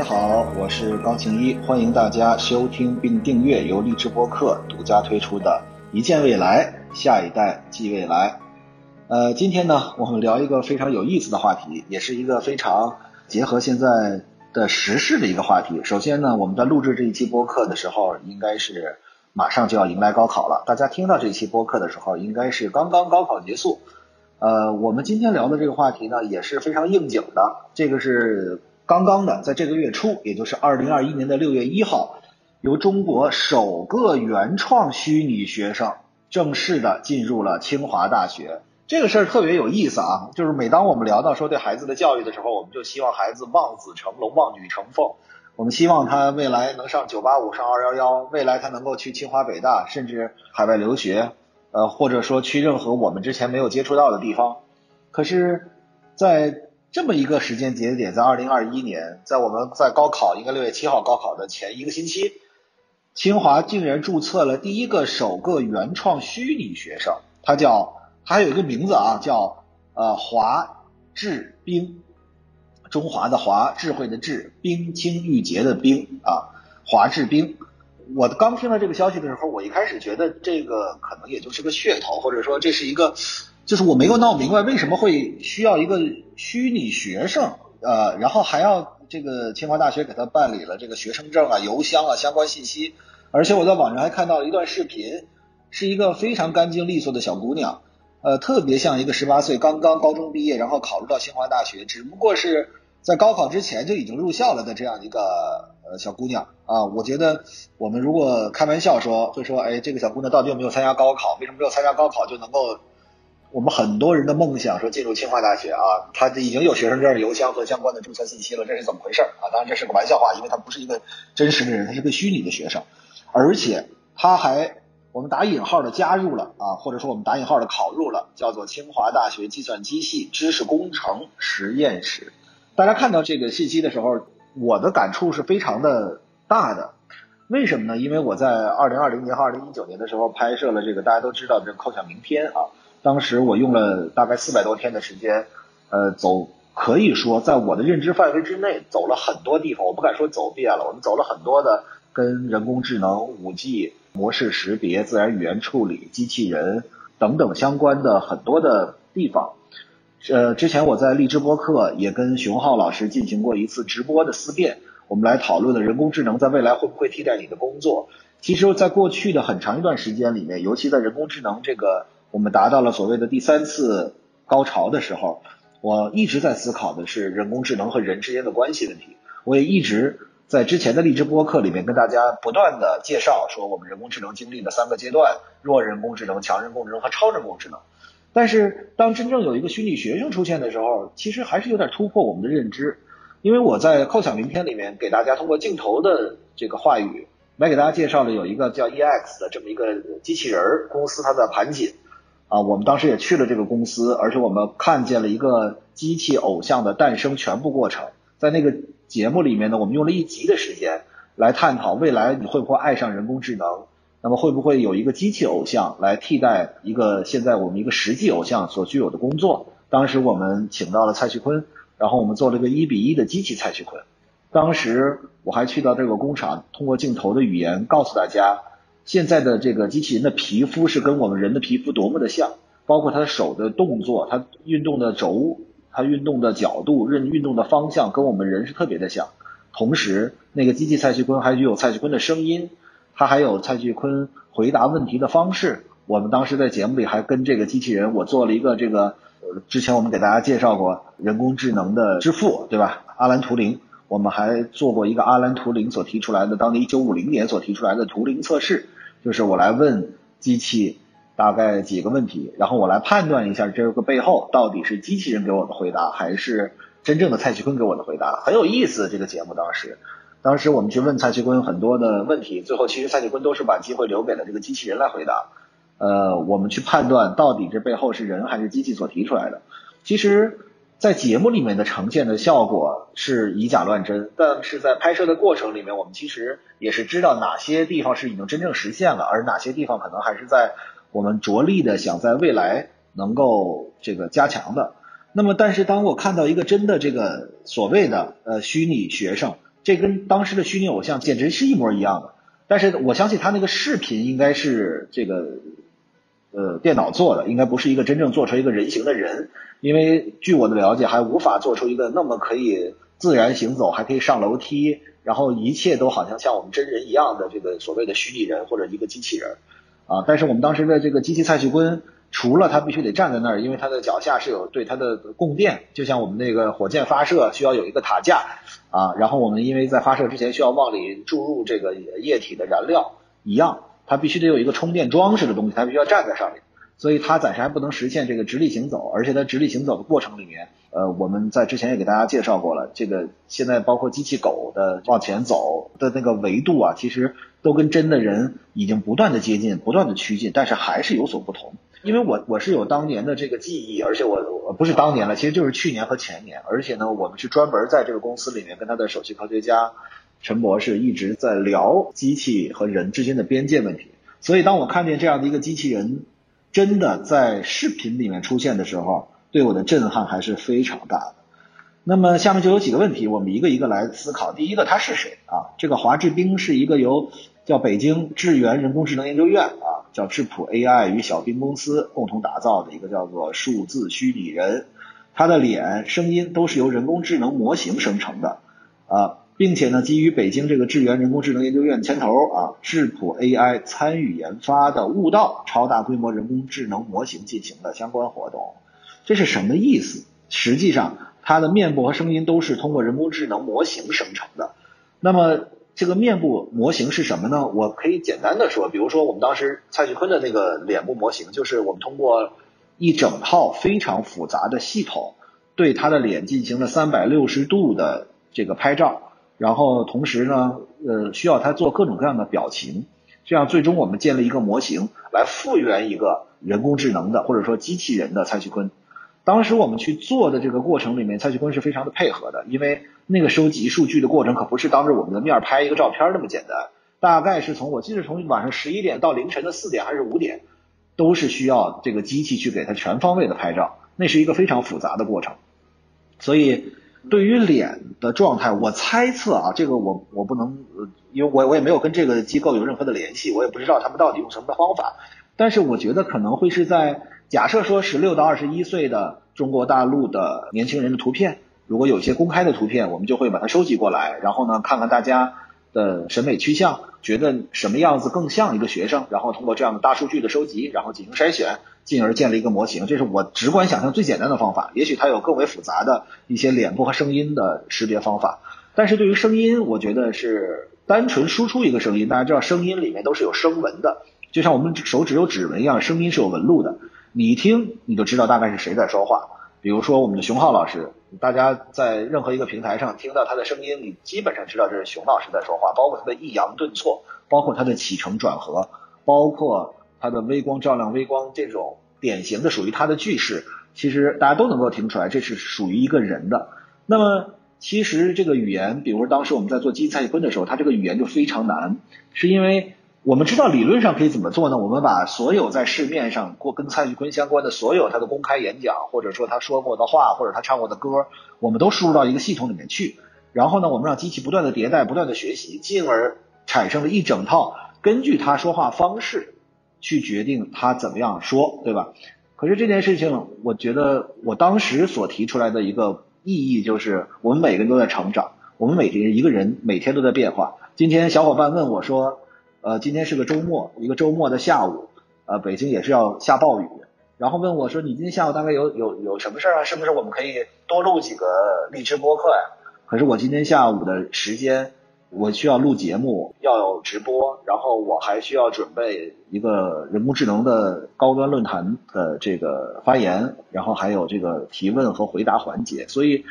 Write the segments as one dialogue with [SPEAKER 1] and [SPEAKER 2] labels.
[SPEAKER 1] 大家好，我是高晴一，欢迎大家收听并订阅由荔枝播客独家推出的《一见未来，下一代即未来》。呃，今天呢，我们聊一个非常有意思的话题，也是一个非常结合现在的时事的一个话题。首先呢，我们在录制这一期播客的时候，应该是马上就要迎来高考了。大家听到这一期播客的时候，应该是刚刚高考结束。呃，我们今天聊的这个话题呢，也是非常应景的。这个是。刚刚的，在这个月初，也就是二零二一年的六月一号，由中国首个原创虚拟学生正式的进入了清华大学。这个事儿特别有意思啊！就是每当我们聊到说对孩子的教育的时候，我们就希望孩子望子成龙、望女成凤。我们希望他未来能上九八五、上二幺幺，未来他能够去清华、北大，甚至海外留学，呃，或者说去任何我们之前没有接触到的地方。可是，在这么一个时间节点，在二零二一年，在我们在高考应该六月七号高考的前一个星期，清华竟然注册了第一个首个原创虚拟学生，他叫他有一个名字啊，叫呃华智冰，中华的华，智慧的智，冰清玉洁的冰啊，华智冰。我刚听到这个消息的时候，我一开始觉得这个可能也就是个噱头，或者说这是一个。就是我没有闹明白为什么会需要一个虚拟学生，呃，然后还要这个清华大学给他办理了这个学生证啊、邮箱啊相关信息，而且我在网上还看到了一段视频，是一个非常干净利索的小姑娘，呃，特别像一个十八岁刚刚高中毕业，然后考入到清华大学，只不过是在高考之前就已经入校了的这样一个呃小姑娘啊。我觉得我们如果开玩笑说，会说，哎，这个小姑娘到底有没有参加高考？为什么没有参加高考就能够？我们很多人的梦想说进入清华大学啊，他已经有学生证、邮箱和相关的注册信息了，这是怎么回事啊？当然这是个玩笑话，因为他不是一个真实的人，他是个虚拟的学生，而且他还我们打引号的加入了啊，或者说我们打引号的考入了叫做清华大学计算机系知识工程实验室。大家看到这个信息的时候，我的感触是非常的大的。为什么呢？因为我在二零二零年和二零一九年的时候拍摄了这个大家都知道的这个扣响名片啊。当时我用了大概四百多天的时间，呃，走可以说在我的认知范围之内走了很多地方，我不敢说走遍了，我们走了很多的跟人工智能、五 G、模式识别、自然语言处理、机器人等等相关的很多的地方。呃，之前我在荔枝播客也跟熊浩老师进行过一次直播的思辨，我们来讨论了人工智能在未来会不会替代你的工作。其实，在过去的很长一段时间里面，尤其在人工智能这个。我们达到了所谓的第三次高潮的时候，我一直在思考的是人工智能和人之间的关系问题。我也一直在之前的励志播客里面跟大家不断的介绍，说我们人工智能经历的三个阶段：弱人工智能、强人工智能和超人工智能。但是当真正有一个虚拟学生出现的时候，其实还是有点突破我们的认知。因为我在扣响名片里面给大家通过镜头的这个话语来给大家介绍了有一个叫 EX 的这么一个机器人公司，它的盘锦。啊，我们当时也去了这个公司，而且我们看见了一个机器偶像的诞生全部过程。在那个节目里面呢，我们用了一集的时间来探讨未来你会不会爱上人工智能，那么会不会有一个机器偶像来替代一个现在我们一个实际偶像所具有的工作？当时我们请到了蔡徐坤，然后我们做了个一比一的机器蔡徐坤。当时我还去到这个工厂，通过镜头的语言告诉大家。现在的这个机器人的皮肤是跟我们人的皮肤多么的像，包括他的手的动作，他运动的轴，他运动的角度，运运动的方向，跟我们人是特别的像。同时，那个机器蔡徐坤还具有蔡徐坤的声音，他还有蔡徐坤回答问题的方式。我们当时在节目里还跟这个机器人，我做了一个这个，呃，之前我们给大家介绍过人工智能的之父，对吧？阿兰图灵。我们还做过一个阿兰图灵所提出来的，当年一九五零年所提出来的图灵测试，就是我来问机器大概几个问题，然后我来判断一下这个背后到底是机器人给我的回答，还是真正的蔡徐坤给我的回答，很有意思。这个节目当时，当时我们去问蔡徐坤很多的问题，最后其实蔡徐坤都是把机会留给了这个机器人来回答。呃，我们去判断到底这背后是人还是机器所提出来的，其实。在节目里面的呈现的效果是以假乱真，但是在拍摄的过程里面，我们其实也是知道哪些地方是已经真正实现了，而哪些地方可能还是在我们着力的想在未来能够这个加强的。那么，但是当我看到一个真的这个所谓的呃虚拟学生，这跟当时的虚拟偶像简直是一模一样的。但是我相信他那个视频应该是这个呃电脑做的，应该不是一个真正做出一个人形的人，因为据我的了解，还无法做出一个那么可以自然行走，还可以上楼梯，然后一切都好像像我们真人一样的这个所谓的虚拟人或者一个机器人啊。但是我们当时的这个机器蔡徐坤。除了他必须得站在那儿，因为他的脚下是有对他的供电，就像我们那个火箭发射需要有一个塔架啊，然后我们因为在发射之前需要往里注入这个液体的燃料一样，它必须得有一个充电装饰的东西，它必须要站在上面，所以它暂时还不能实现这个直立行走，而且在直立行走的过程里面，呃，我们在之前也给大家介绍过了，这个现在包括机器狗的往前走的那个维度啊，其实都跟真的人已经不断的接近，不断的趋近，但是还是有所不同。因为我我是有当年的这个记忆，而且我我不是当年了，其实就是去年和前年，而且呢，我们是专门在这个公司里面跟他的首席科学家陈博士一直在聊机器和人之间的边界问题。所以当我看见这样的一个机器人真的在视频里面出现的时候，对我的震撼还是非常大的。那么下面就有几个问题，我们一个一个来思考。第一个，他是谁啊？这个华智斌是一个由叫北京智源人工智能研究院啊。叫智谱 AI 与小冰公司共同打造的一个叫做数字虚拟人，他的脸、声音都是由人工智能模型生成的啊，并且呢，基于北京这个智源人工智能研究院牵头啊，智谱 AI 参与研发的悟道超大规模人工智能模型进行的相关活动，这是什么意思？实际上，它的面部和声音都是通过人工智能模型生成的，那么。这个面部模型是什么呢？我可以简单的说，比如说我们当时蔡徐坤的那个脸部模型，就是我们通过一整套非常复杂的系统，对他的脸进行了三百六十度的这个拍照，然后同时呢，呃，需要他做各种各样的表情，这样最终我们建了一个模型，来复原一个人工智能的或者说机器人的蔡徐坤。当时我们去做的这个过程里面，蔡徐坤是非常的配合的，因为那个收集数据的过程可不是当着我们的面拍一个照片那么简单，大概是从我记得从晚上十一点到凌晨的四点还是五点，都是需要这个机器去给他全方位的拍照，那是一个非常复杂的过程。所以对于脸的状态，我猜测啊，这个我我不能，因为我我也没有跟这个机构有任何的联系，我也不知道他们到底用什么的方法，但是我觉得可能会是在。假设说十六到二十一岁的中国大陆的年轻人的图片，如果有些公开的图片，我们就会把它收集过来，然后呢，看看大家的审美趋向，觉得什么样子更像一个学生，然后通过这样的大数据的收集，然后进行筛选，进而建立一个模型。这是我直观想象最简单的方法。也许它有更为复杂的一些脸部和声音的识别方法，但是对于声音，我觉得是单纯输出一个声音。大家知道，声音里面都是有声纹的，就像我们手指有指纹一样，声音是有纹路的。你一听你就知道大概是谁在说话，比如说我们的熊浩老师，大家在任何一个平台上听到他的声音，你基本上知道这是熊老师在说话，包括他的抑扬顿挫，包括他的起承转合，包括他的微光照亮微光这种典型的属于他的句式，其实大家都能够听出来这是属于一个人的。那么其实这个语言，比如说当时我们在做机蔡徐坤的时候，他这个语言就非常难，是因为。我们知道理论上可以怎么做呢？我们把所有在市面上过跟蔡徐坤相关的所有他的公开演讲，或者说他说过的话，或者他唱过的歌，我们都输入到一个系统里面去。然后呢，我们让机器不断的迭代，不断的学习，进而产生了一整套根据他说话方式去决定他怎么样说，对吧？可是这件事情，我觉得我当时所提出来的一个意义就是，我们每个人都在成长，我们每天一个人每天都在变化。今天小伙伴问我说。呃，今天是个周末，一个周末的下午，呃，北京也是要下暴雨，然后问我说，你今天下午大概有有有什么事儿啊？是不是我们可以多录几个荔枝播客呀？可是我今天下午的时间，我需要录节目，要直播，然后我还需要准备一个人工智能的高端论坛的这个发言，然后还有这个提问和回答环节，所以，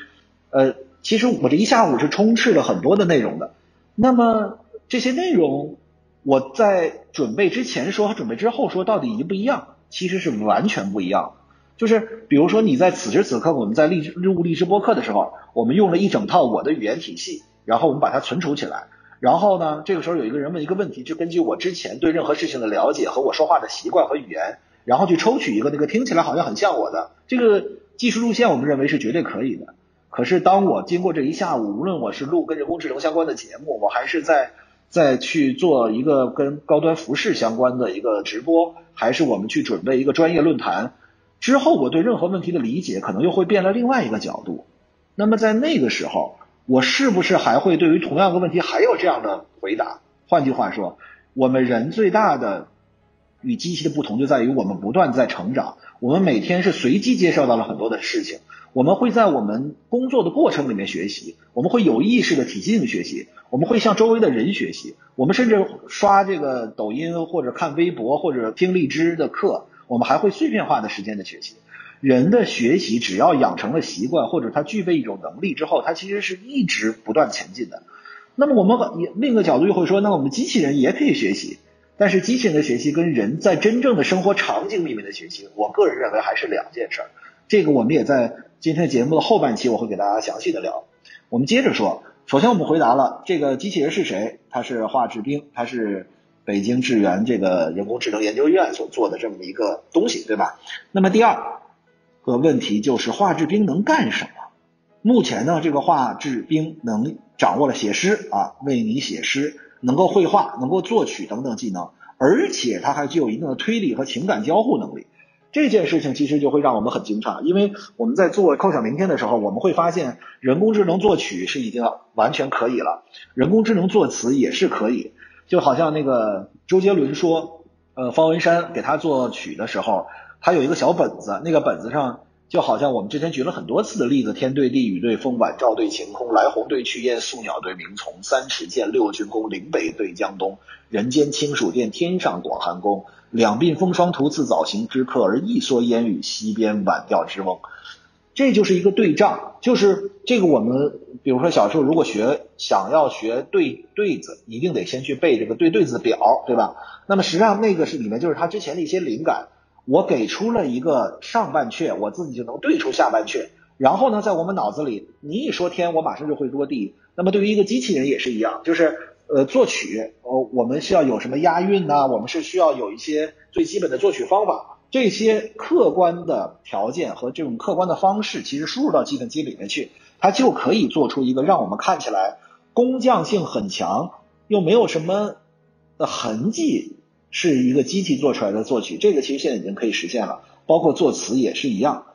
[SPEAKER 1] 呃，其实我这一下午是充斥了很多的内容的。那么这些内容。我在准备之前说和准备之后说到底一不一样？其实是完全不一样。就是比如说你在此时此刻我们在励志录励志播客的时候，我们用了一整套我的语言体系，然后我们把它存储起来。然后呢，这个时候有一个人问一个问题，就根据我之前对任何事情的了解和我说话的习惯和语言，然后去抽取一个那个听起来好像很像我的这个技术路线，我们认为是绝对可以的。可是当我经过这一下午，无论我是录跟人工智能相关的节目，我还是在再去做一个跟高端服饰相关的一个直播，还是我们去准备一个专业论坛之后，我对任何问题的理解可能又会变了另外一个角度。那么在那个时候，我是不是还会对于同样的问题还有这样的回答？换句话说，我们人最大的与机器的不同就在于我们不断在成长，我们每天是随机接受到了很多的事情，我们会在我们工作的过程里面学习，我们会有意识的体系性学习，我们会向周围的人学习，我们甚至刷这个抖音或者看微博或者听荔枝的课，我们还会碎片化的时间的学习。人的学习只要养成了习惯，或者他具备一种能力之后，他其实是一直不断前进的。那么我们也另一个角度又会说，那我们机器人也可以学习，但是机器人的学习跟人在真正的生活场景里面的学习，我个人认为还是两件事儿。这个我们也在今天节目的后半期我会给大家详细的聊。我们接着说，首先我们回答了这个机器人是谁，他是华志斌，他是北京智源这个人工智能研究院所做的这么一个东西，对吧？那么第二。个问题就是画志兵能干什么？目前呢，这个画志兵能掌握了写诗啊，为你写诗，能够绘画，能够作曲等等技能，而且他还具有一定的推理和情感交互能力。这件事情其实就会让我们很惊诧，因为我们在做扣响明天的时候，我们会发现人工智能作曲是已经完全可以了，人工智能作词也是可以。就好像那个周杰伦说，呃，方文山给他作曲的时候。他有一个小本子，那个本子上就好像我们之前举了很多次的例子：天对地，雨对风，晚照对晴空，来鸿对去雁，宿鸟对鸣虫，三尺剑，六钧弓，岭北对江东，人间清暑殿，天上广寒宫，两鬓风霜，徒次早行之客，而一蓑烟雨，溪边晚钓之翁。这就是一个对仗，就是这个我们比如说小时候如果学想要学对对子，一定得先去背这个对对子表，对吧？那么实际上那个是里面就是他之前的一些灵感。我给出了一个上半阙，我自己就能对出下半阙。然后呢，在我们脑子里，你一说天，我马上就会落地。那么对于一个机器人也是一样，就是呃作曲，呃我们需要有什么押韵呐？我们是需要有一些最基本的作曲方法，这些客观的条件和这种客观的方式，其实输入到计算机里面去，它就可以做出一个让我们看起来工匠性很强，又没有什么的痕迹。是一个机器做出来的作曲，这个其实现在已经可以实现了，包括作词也是一样。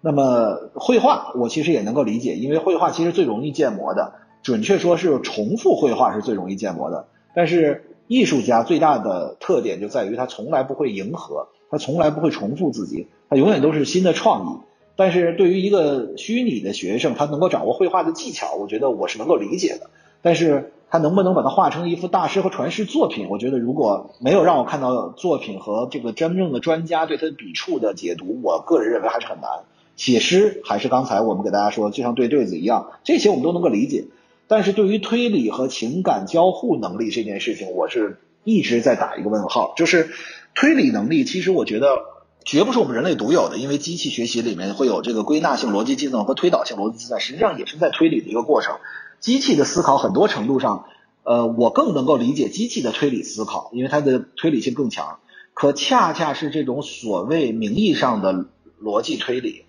[SPEAKER 1] 那么绘画，我其实也能够理解，因为绘画其实最容易建模的，准确说是重复绘画是最容易建模的。但是艺术家最大的特点就在于他从来不会迎合，他从来不会重复自己，他永远都是新的创意。但是对于一个虚拟的学生，他能够掌握绘画的技巧，我觉得我是能够理解的。但是。他能不能把它画成一幅大师和传世作品？我觉得如果没有让我看到作品和这个真正的专家对他的笔触的解读，我个人认为还是很难。写诗还是刚才我们给大家说，就像对对子一样，这些我们都能够理解。但是对于推理和情感交互能力这件事情，我是一直在打一个问号。就是推理能力，其实我觉得绝不是我们人类独有的，因为机器学习里面会有这个归纳性逻辑计算和推导性逻辑计算，实际上也是在推理的一个过程。机器的思考很多程度上，呃，我更能够理解机器的推理思考，因为它的推理性更强。可恰恰是这种所谓名义上的逻辑推理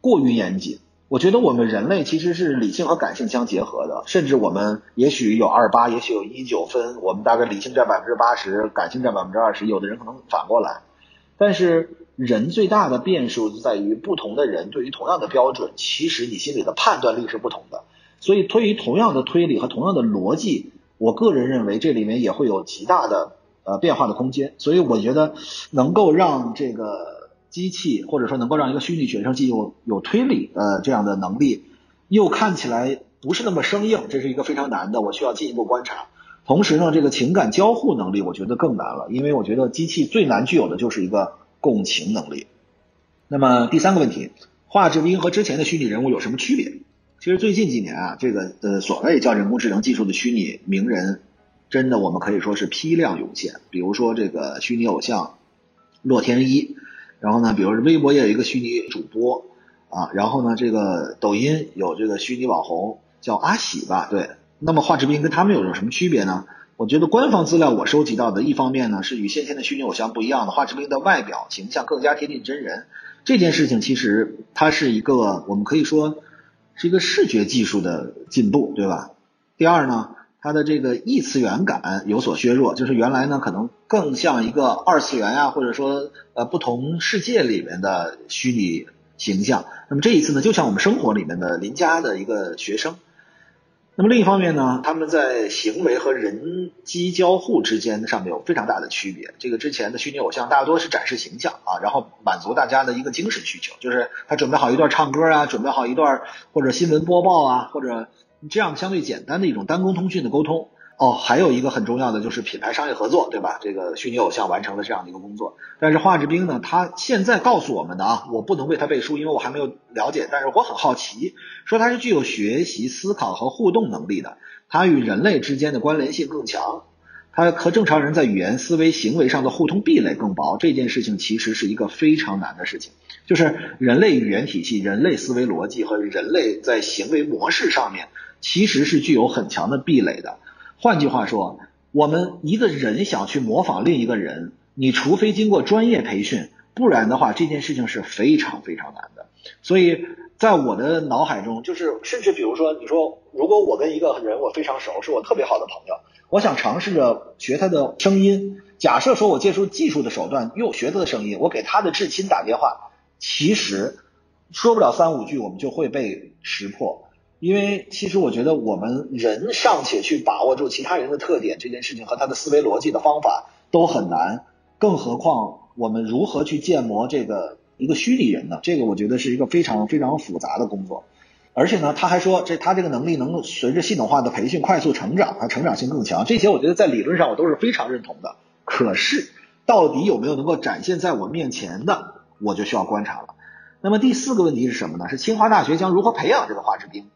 [SPEAKER 1] 过于严谨。我觉得我们人类其实是理性和感性相结合的，甚至我们也许有二八，也许有一九分，我们大概理性占百分之八十，感性占百分之二十，有的人可能反过来。但是人最大的变数就在于，不同的人对于同样的标准，其实你心里的判断力是不同的。所以，对于同样的推理和同样的逻辑，我个人认为这里面也会有极大的呃变化的空间。所以，我觉得能够让这个机器，或者说能够让一个虚拟学生既有有推理呃这样的能力，又看起来不是那么生硬，这是一个非常难的，我需要进一步观察。同时呢，这个情感交互能力，我觉得更难了，因为我觉得机器最难具有的就是一个共情能力。那么第三个问题，华志斌和之前的虚拟人物有什么区别？其实最近几年啊，这个呃所谓叫人工智能技术的虚拟名人，真的我们可以说是批量涌现。比如说这个虚拟偶像洛天依，然后呢，比如微博也有一个虚拟主播啊，然后呢，这个抖音有这个虚拟网红叫阿喜吧，对。那么华志斌跟他们有有什么区别呢？我觉得官方资料我收集到的，一方面呢是与先前的虚拟偶像不一样的，华志斌的外表形象更加贴近真人。这件事情其实它是一个我们可以说。是一个视觉技术的进步，对吧？第二呢，它的这个异次元感有所削弱，就是原来呢可能更像一个二次元呀，或者说呃不同世界里面的虚拟形象。那么这一次呢，就像我们生活里面的邻家的一个学生。那么另一方面呢，他们在行为和人机交互之间上面有非常大的区别。这个之前的虚拟偶像大多是展示形象啊，然后满足大家的一个精神需求，就是他准备好一段唱歌啊，准备好一段或者新闻播报啊，或者这样相对简单的一种单工通讯的沟通。哦，还有一个很重要的就是品牌商业合作，对吧？这个虚拟偶像完成了这样的一个工作。但是华志斌呢，他现在告诉我们的啊，我不能为他背书，因为我还没有了解。但是我很好奇，说他是具有学习、思考和互动能力的，他与人类之间的关联性更强，他和正常人在语言、思维、行为上的互通壁垒更薄。这件事情其实是一个非常难的事情，就是人类语言体系、人类思维逻辑和人类在行为模式上面，其实是具有很强的壁垒的。换句话说，我们一个人想去模仿另一个人，你除非经过专业培训，不然的话，这件事情是非常非常难的。所以在我的脑海中，就是甚至比如说，你说如果我跟一个人我非常熟，是我特别好的朋友，我想尝试着学他的声音。假设说我借助技术的手段又学他的声音，我给他的至亲打电话，其实说不了三五句，我们就会被识破。因为其实我觉得我们人尚且去把握住其他人的特点这件事情和他的思维逻辑的方法都很难，更何况我们如何去建模这个一个虚拟人呢？这个我觉得是一个非常非常复杂的工作。而且呢，他还说这他这个能力能随着系统化的培训快速成长，他成长性更强。这些我觉得在理论上我都是非常认同的。可是到底有没有能够展现在我面前的，我就需要观察了。那么第四个问题是什么呢？是清华大学将如何培养这个华智兵？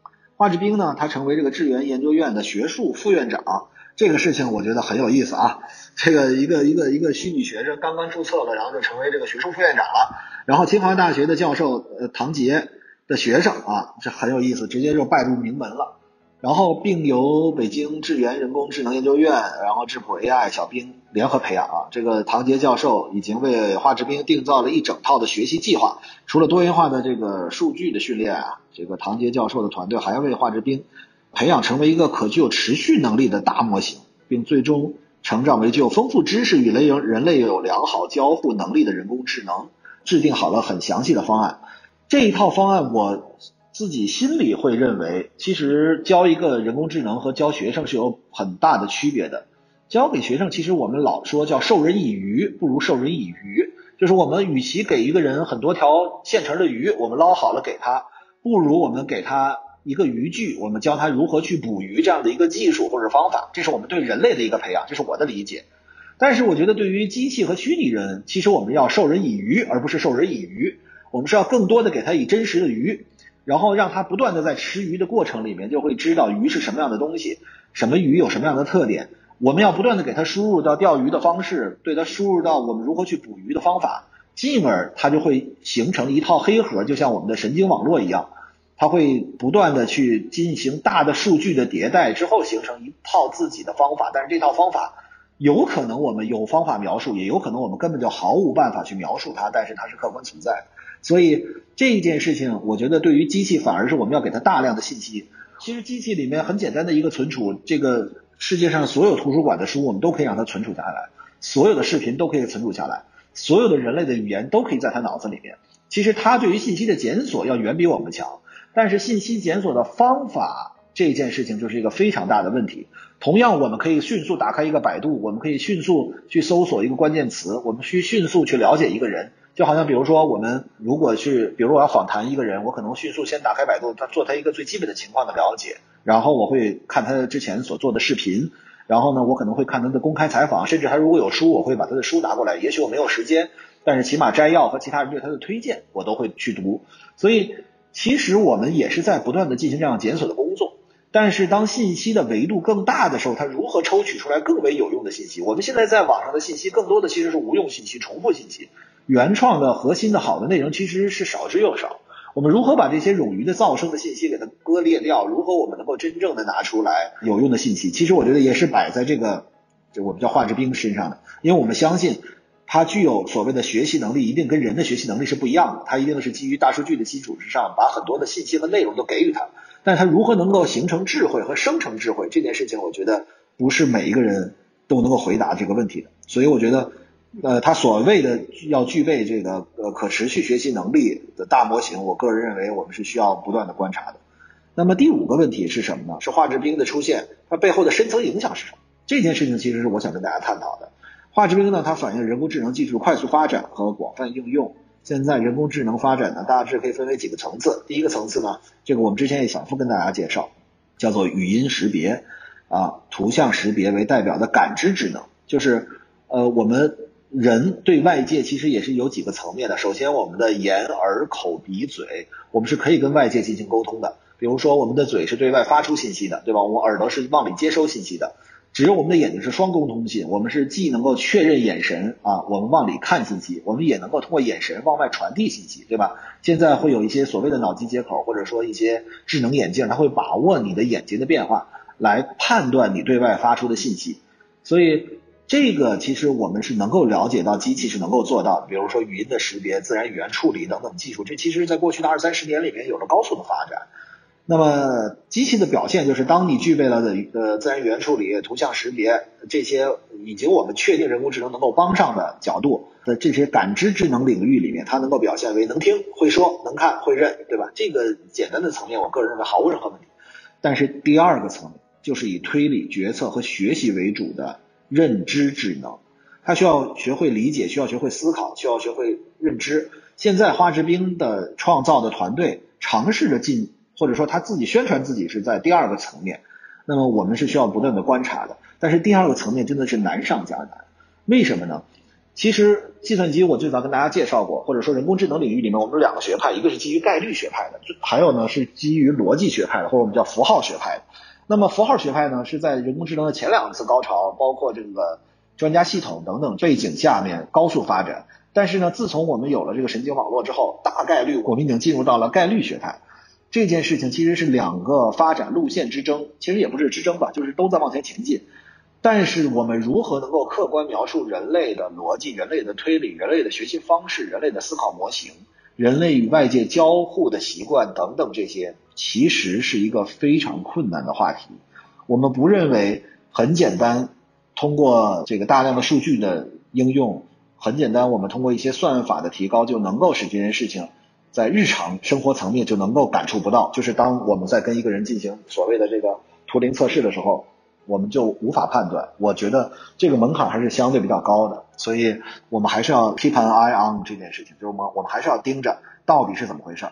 [SPEAKER 1] 华志斌呢，他成为这个智源研究院的学术副院长，这个事情我觉得很有意思啊。这个一个一个一个虚拟学生刚刚注册了，然后就成为这个学术副院长了。然后清华大学的教授呃唐杰的学生啊，这很有意思，直接就拜入名门了。然后并由北京智源人工智能研究院，然后智谱 AI 小兵联合培养啊。这个唐杰教授已经为华智斌定造了一整套的学习计划，除了多元化的这个数据的训练啊，这个唐杰教授的团队还要为华智斌培养成为一个可具有持续能力的大模型，并最终成长为具有丰富知识与人人类有良好交互能力的人工智能，制定好了很详细的方案。这一套方案我。自己心里会认为，其实教一个人工智能和教学生是有很大的区别的。教给学生，其实我们老说叫授人以鱼，不如授人以渔。就是我们与其给一个人很多条现成的鱼，我们捞好了给他，不如我们给他一个渔具，我们教他如何去捕鱼这样的一个技术或者方法。这是我们对人类的一个培养，这是我的理解。但是我觉得，对于机器和虚拟人，其实我们要授人以渔，而不是授人以渔。我们是要更多的给他以真实的鱼。然后让他不断的在吃鱼的过程里面，就会知道鱼是什么样的东西，什么鱼有什么样的特点。我们要不断的给他输入到钓鱼的方式，对他输入到我们如何去捕鱼的方法，进而他就会形成一套黑盒，就像我们的神经网络一样，他会不断的去进行大的数据的迭代之后，形成一套自己的方法。但是这套方法有可能我们有方法描述，也有可能我们根本就毫无办法去描述它，但是它是客观存在。所以这件事情，我觉得对于机器反而是我们要给它大量的信息。其实机器里面很简单的一个存储，这个世界上所有图书馆的书，我们都可以让它存储下来；所有的视频都可以存储下来；所有的人类的语言都可以在它脑子里面。其实它对于信息的检索要远比我们强，但是信息检索的方法这件事情就是一个非常大的问题。同样，我们可以迅速打开一个百度，我们可以迅速去搜索一个关键词，我们需迅速去了解一个人。就好像比如说，我们如果去，比如我要访谈一个人，我可能迅速先打开百度，他做他一个最基本的情况的了解，然后我会看他之前所做的视频，然后呢，我可能会看他的公开采访，甚至他如果有书，我会把他的书拿过来。也许我没有时间，但是起码摘要和其他人对他的推荐，我都会去读。所以，其实我们也是在不断的进行这样检索的工作。但是，当信息的维度更大的时候，它如何抽取出来更为有用的信息？我们现在在网上的信息更多的其实是无用信息、重复信息。原创的核心的好的内容其实是少之又少。我们如何把这些冗余的噪声的信息给它割裂掉？如何我们能够真正的拿出来有用的信息？其实我觉得也是摆在这个，就我们叫华智兵身上的，因为我们相信它具有所谓的学习能力，一定跟人的学习能力是不一样的。它一定是基于大数据的基础之上，把很多的信息和内容都给予它。但它如何能够形成智慧和生成智慧这件事情，我觉得不是每一个人都能够回答这个问题的。所以我觉得，呃，它所谓的要具备这个呃可持续学习能力的大模型，我个人认为我们是需要不断的观察的。那么第五个问题是什么呢？是华智冰的出现，它背后的深层影响是什么？这件事情其实是我想跟大家探讨的。华智冰呢，它反映人工智能技术快速发展和广泛应用。现在人工智能发展呢，大致可以分为几个层次。第一个层次呢，这个我们之前也反复跟大家介绍，叫做语音识别啊、图像识别为代表的感知智能，就是呃我们人对外界其实也是有几个层面的。首先，我们的眼、耳、口、鼻、嘴，我们是可以跟外界进行沟通的。比如说，我们的嘴是对外发出信息的，对吧？我们耳朵是往里接收信息的。只有我们的眼睛是双沟通信，我们是既能够确认眼神啊，我们往里看信息，我们也能够通过眼神往外传递信息，对吧？现在会有一些所谓的脑机接口，或者说一些智能眼镜，它会把握你的眼睛的变化，来判断你对外发出的信息。所以这个其实我们是能够了解到机器是能够做到的，比如说语音的识别、自然语言处理等等技术，这其实在过去的二三十年里面有了高速的发展。那么机器的表现就是，当你具备了的呃自然语言处理、图像识别这些，以及我们确定人工智能能够帮上的角度的这些感知智能领域里面，它能够表现为能听、会说、能看、会认，对吧？这个简单的层面，我个人认为毫无任何问题。但是第二个层面就是以推理、决策和学习为主的认知智能，它需要学会理解，需要学会思考，需要学会认知。现在花之冰的创造的团队尝试着进。或者说他自己宣传自己是在第二个层面，那么我们是需要不断的观察的。但是第二个层面真的是难上加难，为什么呢？其实计算机我最早跟大家介绍过，或者说人工智能领域里面我们有两个学派，一个是基于概率学派的，还有呢是基于逻辑学派的，或者我们叫符号学派的。那么符号学派呢是在人工智能的前两次高潮，包括这个专家系统等等背景下面高速发展。但是呢，自从我们有了这个神经网络之后，大概率我们已经进入到了概率学派。这件事情其实是两个发展路线之争，其实也不是之争吧，就是都在往前前进。但是我们如何能够客观描述人类的逻辑、人类的推理、人类的学习方式、人类的思考模型、人类与外界交互的习惯等等这些，其实是一个非常困难的话题。我们不认为很简单，通过这个大量的数据的应用，很简单，我们通过一些算法的提高就能够使这件事情。在日常生活层面就能够感触不到，就是当我们在跟一个人进行所谓的这个图灵测试的时候，我们就无法判断。我觉得这个门槛还是相对比较高的，所以我们还是要 keep an eye on 这件事情，就是我们我们还是要盯着到底是怎么回事。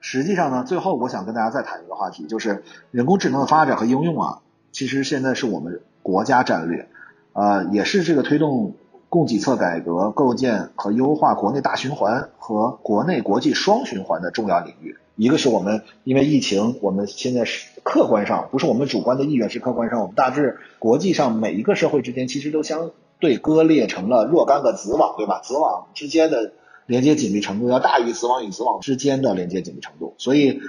[SPEAKER 1] 实际上呢，最后我想跟大家再谈一个话题，就是人工智能的发展和应用啊，其实现在是我们国家战略，呃，也是这个推动。供给侧改革构建和优化国内大循环和国内国际双循环的重要领域。一个是我们因为疫情，我们现在是客观上不是我们主观的意愿，是客观上我们大致国际上每一个社会之间其实都相对割裂成了若干个子网，对吧？子网之间的连接紧密程度要大于子网与子网之间的连接紧密程度。所以，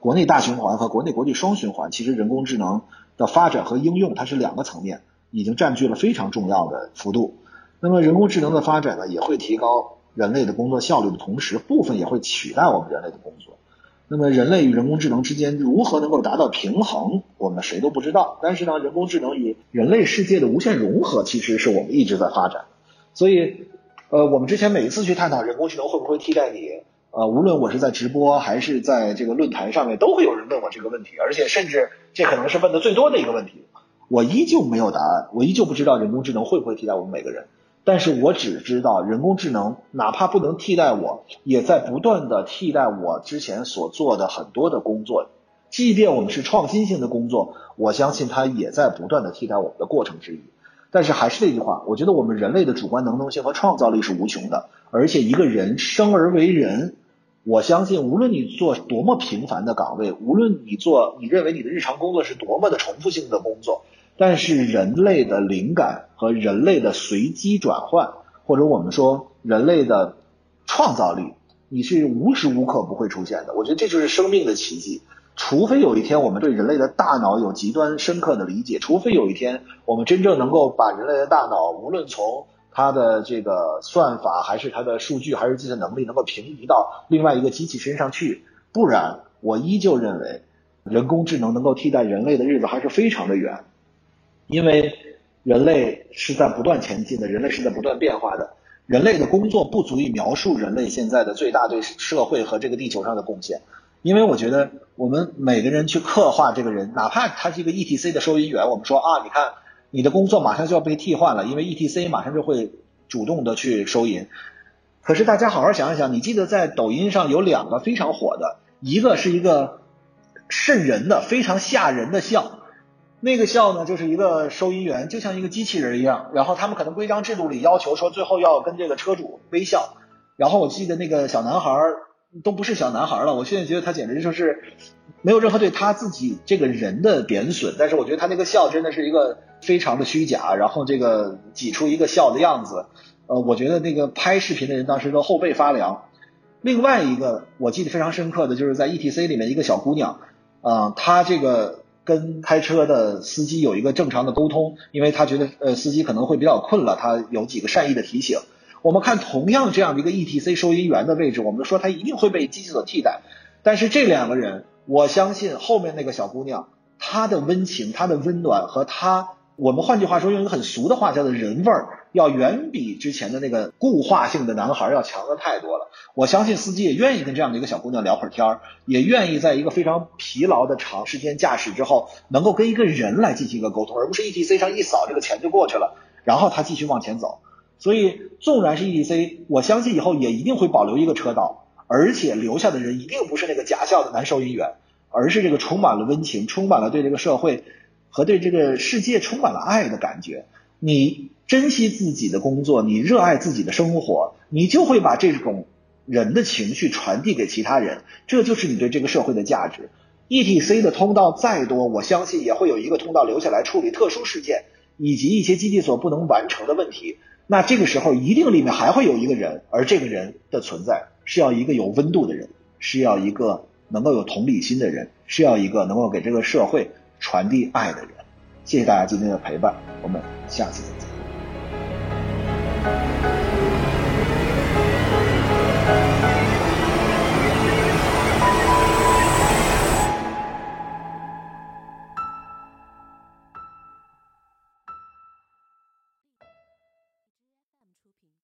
[SPEAKER 1] 国内大循环和国内国际双循环，其实人工智能的发展和应用它是两个层面，已经占据了非常重要的幅度。那么人工智能的发展呢，也会提高人类的工作效率的同时，部分也会取代我们人类的工作。那么人类与人工智能之间如何能够达到平衡，我们谁都不知道。但是呢，人工智能与人类世界的无限融合，其实是我们一直在发展。所以，呃，我们之前每一次去探讨人工智能会不会替代你，呃，无论我是在直播还是在这个论坛上面，都会有人问我这个问题，而且甚至这可能是问的最多的一个问题。我依旧没有答案，我依旧不知道人工智能会不会替代我们每个人。但是我只知道，人工智能哪怕不能替代我，也在不断的替代我之前所做的很多的工作。即便我们是创新性的工作，我相信它也在不断的替代我们的过程之一。但是还是那句话，我觉得我们人类的主观能动性和创造力是无穷的。而且一个人生而为人，我相信无论你做多么平凡的岗位，无论你做你认为你的日常工作是多么的重复性的工作。但是人类的灵感和人类的随机转换，或者我们说人类的创造力，你是无时无刻不会出现的。我觉得这就是生命的奇迹。除非有一天我们对人类的大脑有极端深刻的理解，除非有一天我们真正能够把人类的大脑，无论从它的这个算法还是它的数据还是计算能力能够平移到另外一个机器身上去，不然我依旧认为人工智能能够替代人类的日子还是非常的远，因为人类是在不断前进的，人类是在不断变化的，人类的工作不足以描述人类现在的最大对社会和这个地球上的贡献，因为我觉得我们每个人去刻画这个人，哪怕他是一个 ETC 的收银员，我们说啊，你看。你的工作马上就要被替换了，因为 ETC 马上就会主动的去收银。可是大家好好想一想，你记得在抖音上有两个非常火的，一个是一个瘆人的、非常吓人的笑，那个笑呢就是一个收银员就像一个机器人一样，然后他们可能规章制度里要求说最后要跟这个车主微笑。然后我记得那个小男孩都不是小男孩了，我现在觉得他简直就是没有任何对他自己这个人的贬损，但是我觉得他那个笑真的是一个。非常的虚假，然后这个挤出一个笑的样子，呃，我觉得那个拍视频的人当时都后背发凉。另外一个我记得非常深刻的就是在 E T C 里面一个小姑娘，啊，她这个跟开车的司机有一个正常的沟通，因为他觉得呃司机可能会比较困了，他有几个善意的提醒。我们看同样这样的一个 E T C 收银员的位置，我们说他一定会被机器所替代，但是这两个人，我相信后面那个小姑娘她的温情、她的温暖和她。我们换句话说，用一个很俗的话叫做人味儿，要远比之前的那个固化性的男孩要强的太多了。我相信司机也愿意跟这样的一个小姑娘聊会儿天儿，也愿意在一个非常疲劳的长时间驾驶之后，能够跟一个人来进行一个沟通，而不是 E T C 上一扫这个钱就过去了，然后他继续往前走。所以，纵然是 E T C，我相信以后也一定会保留一个车道，而且留下的人一定不是那个假笑的男收银员，而是这个充满了温情、充满了对这个社会。和对这个世界充满了爱的感觉，你珍惜自己的工作，你热爱自己的生活，你就会把这种人的情绪传递给其他人，这就是你对这个社会的价值。E T C 的通道再多，我相信也会有一个通道留下来处理特殊事件以及一些基地所不能完成的问题。那这个时候一定里面还会有一个人，而这个人的存在是要一个有温度的人，是要一个能够有同理心的人，是要一个能够给这个社会。传递爱的人，谢谢大家今天的陪伴，我们下次再见。